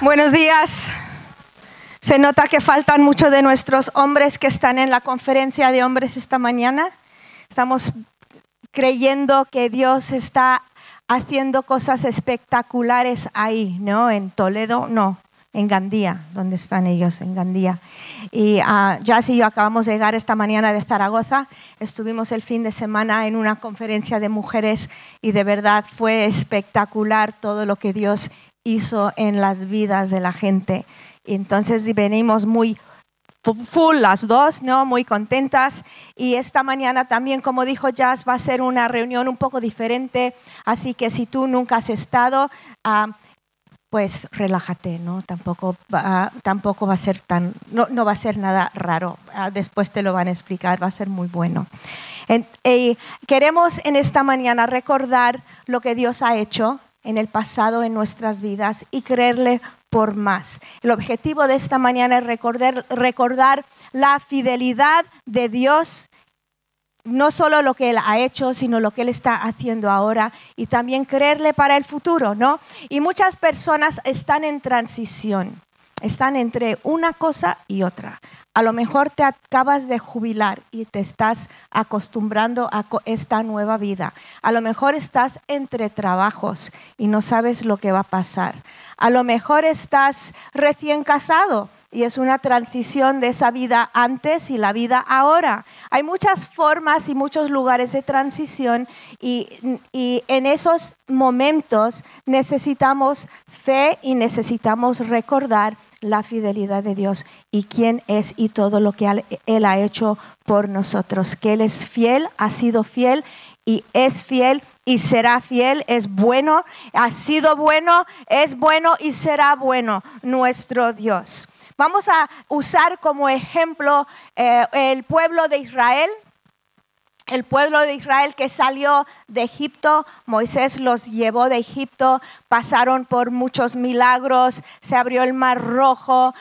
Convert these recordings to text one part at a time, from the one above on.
Buenos días. Se nota que faltan muchos de nuestros hombres que están en la conferencia de hombres esta mañana. Estamos creyendo que Dios está haciendo cosas espectaculares ahí, ¿no? En Toledo, no, en Gandía, donde están ellos, en Gandía. Y uh, Jazz y yo acabamos de llegar esta mañana de Zaragoza. Estuvimos el fin de semana en una conferencia de mujeres y de verdad fue espectacular todo lo que Dios hizo en las vidas de la gente. Entonces venimos muy full las dos, ¿no? Muy contentas. Y esta mañana también, como dijo Jazz, va a ser una reunión un poco diferente. Así que si tú nunca has estado, uh, pues relájate, ¿no? Tampoco va, tampoco va a ser tan, no, no va a ser nada raro. Uh, después te lo van a explicar, va a ser muy bueno. En, eh, queremos en esta mañana recordar lo que Dios ha hecho en el pasado en nuestras vidas y creerle por más. El objetivo de esta mañana es recordar, recordar la fidelidad de Dios, no solo lo que Él ha hecho, sino lo que Él está haciendo ahora y también creerle para el futuro, ¿no? Y muchas personas están en transición, están entre una cosa y otra. A lo mejor te acabas de jubilar y te estás acostumbrando a esta nueva vida. A lo mejor estás entre trabajos y no sabes lo que va a pasar. A lo mejor estás recién casado y es una transición de esa vida antes y la vida ahora. Hay muchas formas y muchos lugares de transición y, en esos momentos necesitamos fe y necesitamos recordar la fidelidad de Dios y quién es y todo lo que Él ha hecho por nosotros. Que Él es fiel, ha sido fiel y es fiel y será fiel, es bueno, ha sido bueno, es bueno y será bueno nuestro Dios. Vamos a usar como ejemplo eh, el pueblo de Israel el pueblo de Israel que salió de Egipto, Moisés los llevó de Egipto, pasaron por muchos milagros, se abrió el mar rojo,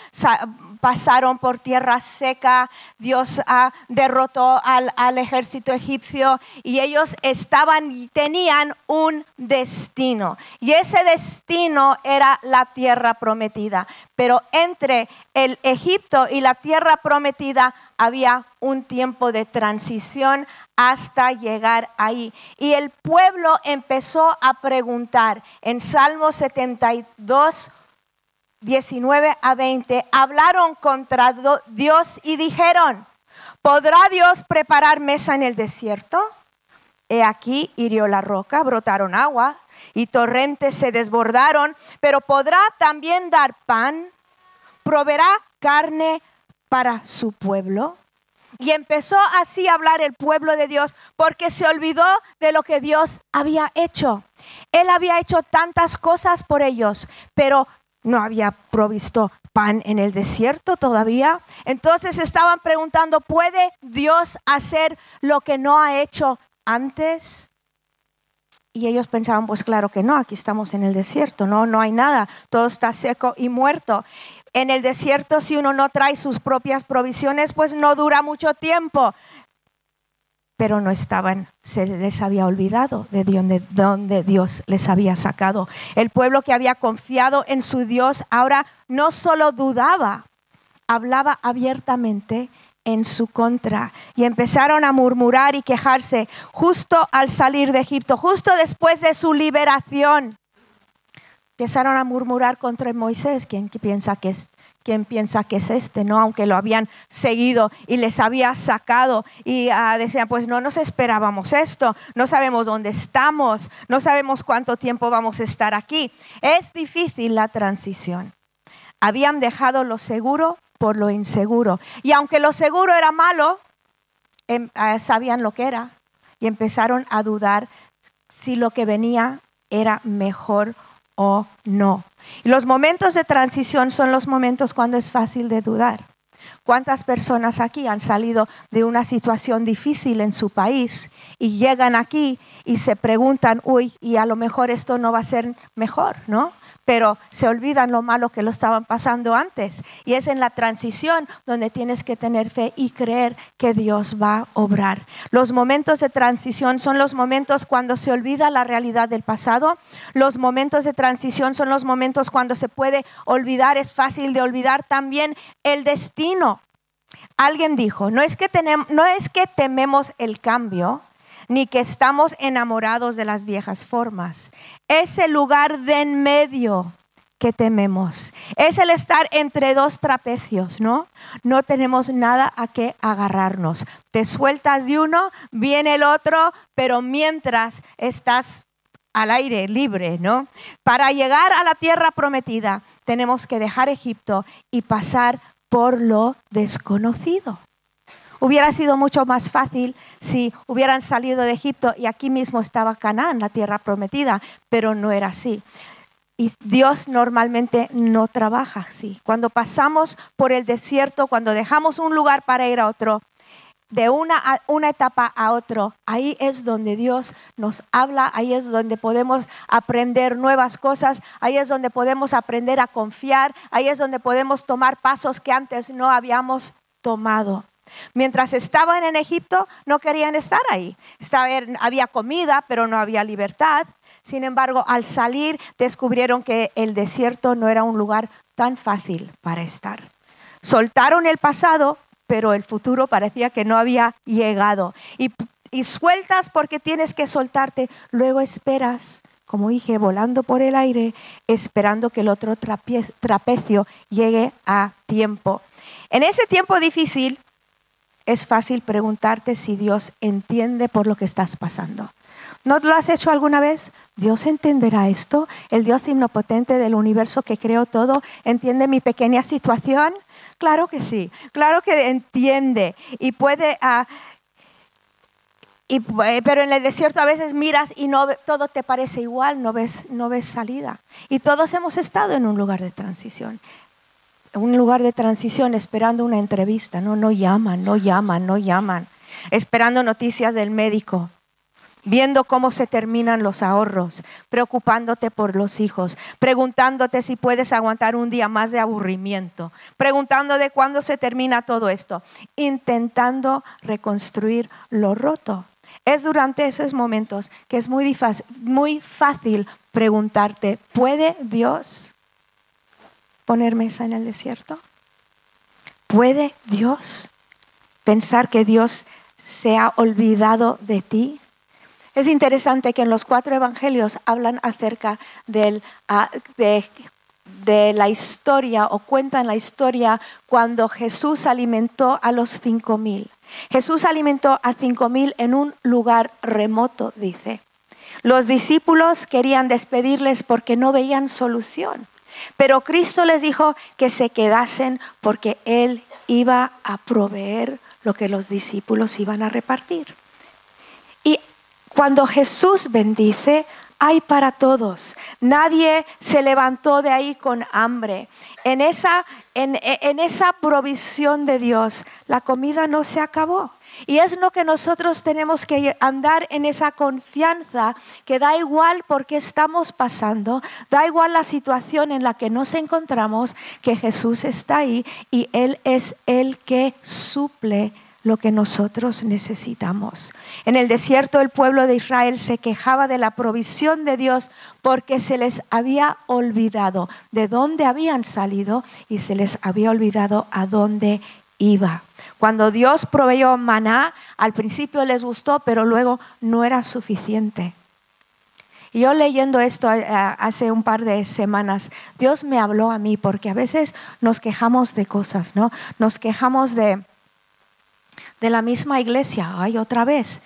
pasaron por tierra seca, Dios derrotó al, al, ejército egipcio y ellos estaban y tenían un destino. Y ese destino era la tierra prometida. Pero entre el Egipto y la tierra prometida había un tiempo de transición hasta llegar ahí. Y el pueblo empezó a preguntar en Salmo 72, 19 a 20, hablaron contra Dios y dijeron, ¿podrá Dios preparar mesa en el desierto? He aquí hirió la roca, brotaron agua y torrentes se desbordaron, pero podrá también dar pan, proveerá carne para su pueblo. Y empezó así a hablar el pueblo de Dios porque se olvidó de lo que Dios había hecho. Él había hecho tantas cosas por ellos, pero no había provisto pan en el desierto todavía. Entonces estaban preguntando, ¿puede Dios hacer lo que no ha hecho antes? Y ellos pensaban, pues claro que no, aquí estamos en el desierto, no, no hay nada, todo está seco y muerto. En el desierto, si uno no trae sus propias provisiones, pues no dura mucho tiempo pero no estaban, se les había olvidado de donde Dios les había sacado. El pueblo que había confiado en su Dios ahora no solo dudaba, hablaba abiertamente en su contra y empezaron a murmurar y quejarse justo al salir de Egipto, justo después de su liberación. Empezaron a murmurar contra Moisés, quien piensa que es ¿quién piensa que es este? ¿No? Aunque lo habían seguido y les había sacado y uh, decían, pues no nos esperábamos esto, no sabemos dónde estamos, no sabemos cuánto tiempo vamos a estar aquí. Es difícil la transición. Habían dejado lo seguro por lo inseguro. Y aunque lo seguro era malo, em, uh, sabían lo que era y empezaron a dudar si lo que venía era mejor o no. Y los momentos de transición son los momentos cuando es fácil de dudar. ¿Cuántas personas aquí han salido de una situación difícil en su país y llegan aquí y se preguntan, uy, y a lo mejor esto no va a ser mejor, ¿no? Pero se olvidan lo malo que lo estaban pasando antes. Y es en la transición donde tienes que tener fe y creer que Dios va a obrar. Los momentos de transición son los momentos cuando se olvida la realidad del pasado. Los momentos de transición son los momentos cuando se puede olvidar, es fácil de olvidar también el destino. Alguien dijo, no es que, tenemos, no es que tememos el cambio, ni que estamos enamorados de las viejas formas. Es el lugar de en medio que tememos. Es el estar entre dos trapecios, ¿no? No tenemos nada a qué agarrarnos. Te sueltas de uno, viene el otro, pero mientras estás al aire libre, ¿no? Para llegar a la tierra prometida tenemos que dejar Egipto y pasar por lo desconocido. Hubiera sido mucho más fácil si hubieran salido de Egipto y aquí mismo estaba Canaán, la tierra prometida, pero no era así. Y Dios normalmente no trabaja así. Cuando pasamos por el desierto, cuando dejamos un lugar para ir a otro, de una, una etapa a otro, ahí es donde Dios nos habla, ahí es donde podemos aprender nuevas cosas, ahí es donde podemos aprender a confiar, ahí es donde podemos tomar pasos que antes no habíamos tomado. Mientras estaban en Egipto, no querían estar ahí. había comida, pero no había libertad. Sin embargo, al salir, descubrieron que el desierto no era un lugar tan fácil para estar. Soltaron el pasado, pero el futuro parecía que no había llegado. Y, y sueltas porque tienes que soltarte. Luego esperas, como dije, volando por el aire, esperando que el otro trapecio llegue a tiempo. En ese tiempo difícil, es fácil preguntarte si Dios entiende por lo que estás pasando. ¿No lo has hecho alguna vez? ¿Dios entenderá esto? ¿El Dios omnipotente del universo que creó todo entiende mi pequeña situación? Claro que sí, claro que entiende y puede... Eh, pero en el desierto a veces miras y no, todo te parece igual, no ves, no ves salida. Y todos hemos estado en un lugar de transición un lugar de transición esperando una entrevista, no, no llaman, no llaman, no llaman, esperando noticias del médico, viendo cómo se terminan los ahorros, preocupándote por los hijos, preguntándote si puedes aguantar un día más de aburrimiento, preguntando de cuándo se termina todo esto, intentando reconstruir lo roto. Es durante esos momentos que es muy, muy fácil preguntarte, ¿puede Dios poner mesa en el desierto? ¿Puede Dios pensar que Dios se ha olvidado de ti? Es interesante que en los cuatro evangelios hablan acerca ah, de, de la historia o cuentan la historia cuando Jesús alimentó a los cinco mil. Jesús alimentó a cinco mil en un lugar remoto, dice. Los discípulos querían despedirles porque no veían solución. Pero Cristo les dijo que se quedasen porque Él iba a proveer lo que los discípulos iban a repartir. Y cuando Jesús bendice, hay para todos. Nadie se levantó de ahí con hambre. En esa, en, en esa provisión de Dios, la comida no se acabó. Y es lo que nosotros tenemos que andar en esa confianza que da igual por qué estamos pasando, da igual la situación en la que nos encontramos, que Jesús está ahí y Él es el que suple lo que nosotros necesitamos. En el desierto el pueblo de Israel se quejaba de la provisión de Dios porque se les había olvidado de dónde habían salido y se les había olvidado a dónde iba. Cuando Dios proveyó maná, al principio les gustó, pero luego no era suficiente. Y yo leyendo esto eh, hace un par de semanas, Dios me habló a mí porque a veces nos quejamos de cosas, ¿no? Nos quejamos de, de la misma iglesia, ay, otra vez.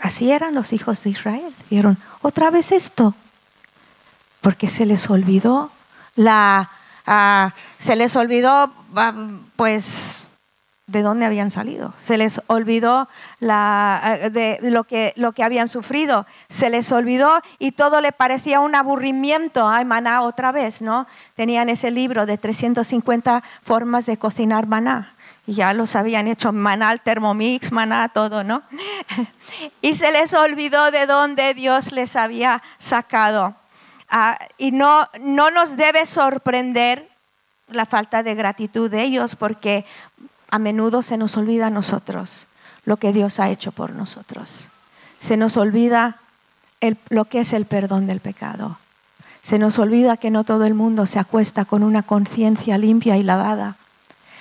Así eran los hijos de Israel. Dijeron, otra vez esto. Porque se les olvidó la, ah, se les olvidó pues de dónde habían salido. Se les olvidó eh, de lo que, lo que habían sufrido. Se les olvidó y todo le parecía un aburrimiento. Ay, maná otra vez, ¿no? Tenían ese libro de 350 formas de cocinar maná. Ya los habían hecho maná, termomix, maná, todo, ¿no? y se les olvidó de dónde Dios les había sacado. Ah, y no, no nos debe sorprender la falta de gratitud de ellos porque a menudo se nos olvida a nosotros lo que Dios ha hecho por nosotros. Se nos olvida lo que es el perdón del pecado. Se nos olvida que no todo el mundo se acuesta con una conciencia limpia y lavada.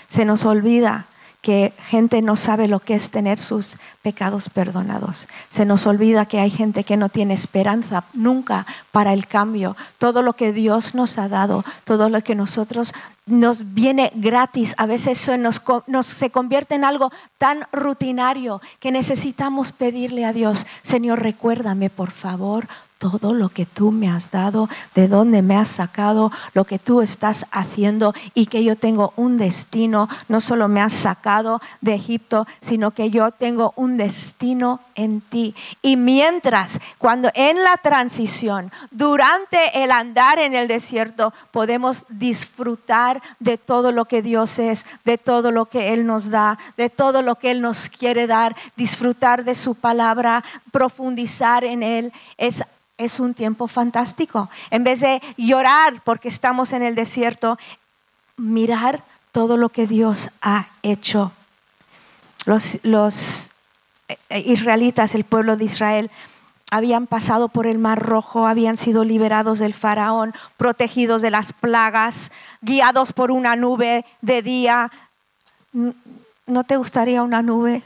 Se nos olvida que gente no sabe lo que es tener sus pecados perdonados. Se nos olvida que hay gente que no tiene esperanza nunca para el cambio. Todo lo que Dios nos ha dado, todo lo que nosotros nos viene gratis, a veces se convierte en algo tan rutinario que necesitamos pedirle a Dios, Señor, recuérdame por favor todo lo que tú me has dado, de dónde me has sacado, lo que tú estás haciendo y que yo tengo un destino. No solo me has sacado de Egipto, sino que yo tengo un destino en ti. Y mientras, cuando en la transición, durante el andar en el desierto, podemos disfrutar de todo lo que Dios es, de todo lo que Él nos da, de todo lo que Él nos quiere dar, disfrutar de su palabra, profundizar en Él, es es un tiempo fantástico. En vez de llorar porque estamos en el desierto, mirar todo lo que Dios ha hecho. Los, eh, israelitas, el pueblo de Israel, habían pasado por el Mar Rojo, habían sido liberados del faraón, protegidos de las plagas, guiados por una nube de día. ¿No te gustaría una nube?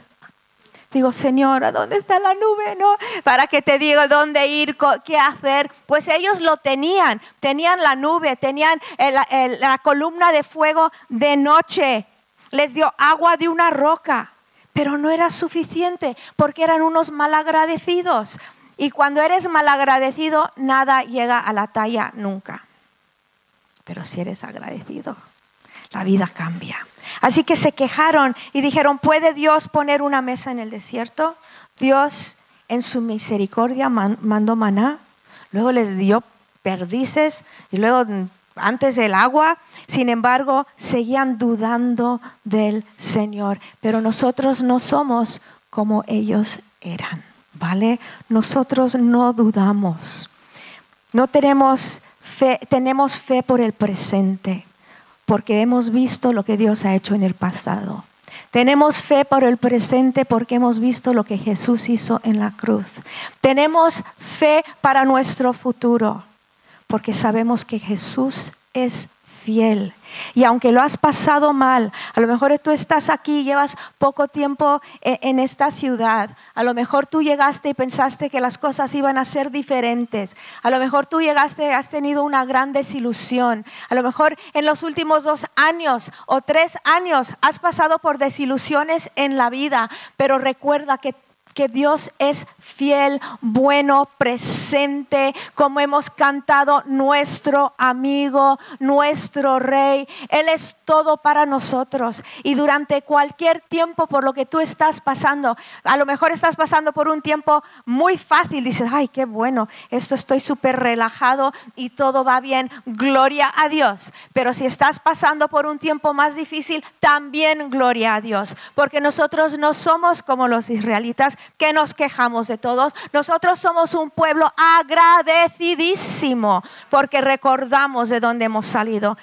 Digo, Señor, dónde está la nube? No, para que te diga dónde ir, qué hacer. Pues ellos lo tenían, tenían la nube, tenían la columna de fuego de noche. Les dio agua de una roca, pero no era suficiente porque eran unos malagradecidos. Y cuando eres malagradecido, nada llega a la talla nunca. Pero si eres agradecido, la vida cambia. Así que se quejaron y dijeron, ¿puede Dios poner una mesa en el desierto? Dios en su misericordia mandó maná, luego les dio perdices y luego antes el agua. Sin embargo, seguían dudando del Señor. Pero nosotros no somos como ellos eran, ¿vale? Nosotros no dudamos. No tenemos fe, tenemos fe por el presente porque hemos visto lo que Dios ha hecho en el pasado. Tenemos fe por el presente porque hemos visto lo que Jesús hizo en la cruz. Tenemos fe para nuestro futuro porque sabemos que Jesús es fiel. Y aunque lo has pasado mal, a lo mejor tú estás aquí, llevas poco tiempo e, en esta ciudad, a lo mejor tú llegaste y pensaste que las cosas iban a ser diferentes, a lo mejor tú llegaste y has tenido una gran desilusión, a lo mejor en los últimos dos años o tres años has pasado por desilusiones en la vida, pero recuerda que que Dios es fiel, bueno, presente, como hemos cantado, nuestro amigo, nuestro rey. Él es todo para nosotros. Y durante cualquier tiempo por lo que tú estás pasando, a lo mejor estás pasando por un tiempo muy fácil, dices, ay, qué bueno, esto estoy súper relajado y todo va bien, gloria a Dios. Pero si estás pasando por un tiempo más difícil, también gloria a Dios, porque nosotros no somos como los israelitas que nos quejamos de todos. Nosotros somos un pueblo agradecidísimo porque recordamos de dónde hemos salido.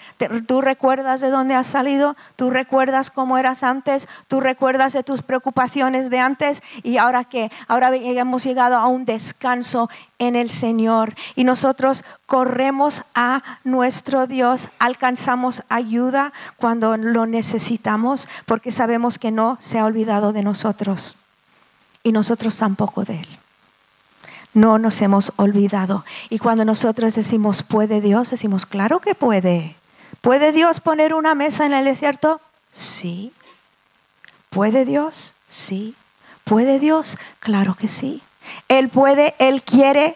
¿Tú recuerdas de dónde has salido? ¿Tú recuerdas cómo eras antes? ¿Tú recuerdas de tus preocupaciones de antes? Y ahora que ahora hemos llegado a un descanso en el Señor y nosotros corremos a nuestro Dios, alcanzamos ayuda cuando lo necesitamos porque sabemos que no se ha olvidado de nosotros y nosotros tampoco de Él. No nos hemos olvidado. Y cuando nosotros decimos, ¿puede Dios? Decimos, claro que puede. ¿Puede Dios poner una mesa en el desierto? Sí. ¿Puede Dios? Sí. ¿Puede Dios? Claro que sí. Él puede, Él quiere,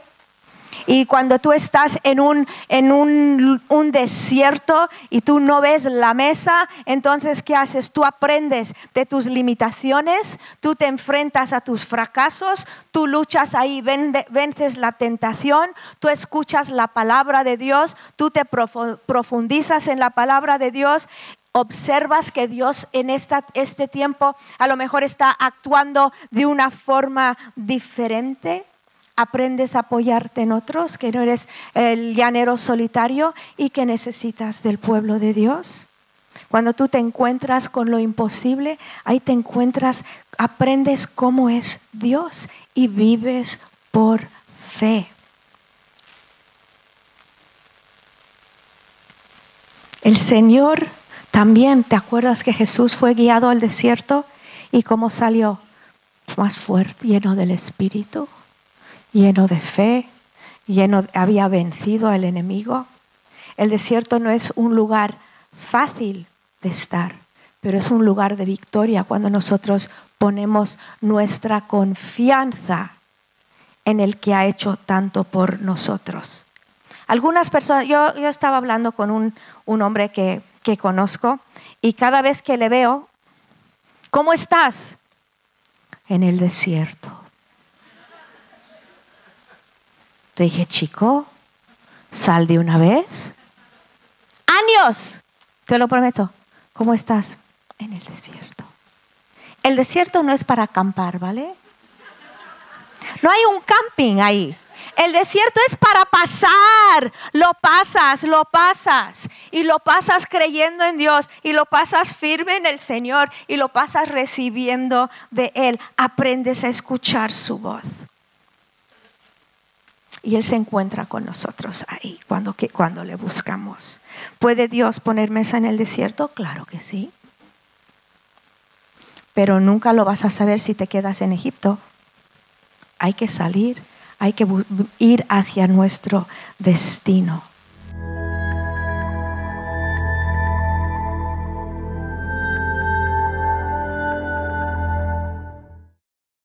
y cuando tú estás en un, en un, un, desierto y tú no ves la mesa, entonces ¿qué haces? Tú aprendes de tus limitaciones, tú te enfrentas a tus fracasos, tú luchas ahí, vences la tentación, tú escuchas la palabra de Dios, tú te profundizas en la palabra de Dios observas que Dios en esta, este tiempo a lo mejor está actuando de una forma diferente aprendes a apoyarte en otros, que no eres el llanero solitario y que necesitas del pueblo de Dios. Cuando tú te encuentras con lo imposible, ahí te encuentras, aprendes cómo es Dios y vives por fe. El Señor también, ¿te acuerdas que Jesús fue guiado al desierto y cómo salió? Más fuerte, lleno del Espíritu, lleno de fe, lleno, había vencido al enemigo. El desierto no es un lugar fácil de estar, pero es un lugar de victoria cuando nosotros ponemos nuestra confianza en el que ha hecho tanto por nosotros. Algunas personas, yo, yo estaba hablando con un, un hombre que, que conozco y cada vez que le veo, ¿cómo estás? En el desierto. Te dije, chico, sal de una vez. Años, te lo prometo. ¿Cómo estás? En el desierto. El desierto no es para acampar, ¿vale? No hay un camping ahí. El desierto es para pasar. Lo pasas, lo pasas. Y lo pasas creyendo en Dios. Y lo pasas firme en el Señor. Y lo pasas recibiendo de Él. Aprendes a escuchar su voz. Y Él se encuentra con nosotros ahí cuando, cuando le buscamos. ¿Puede Dios poner mesa en el desierto? Claro que sí. Pero nunca lo vas a saber si te quedas en Egipto. Hay que salir hay que ir hacia nuestro destino.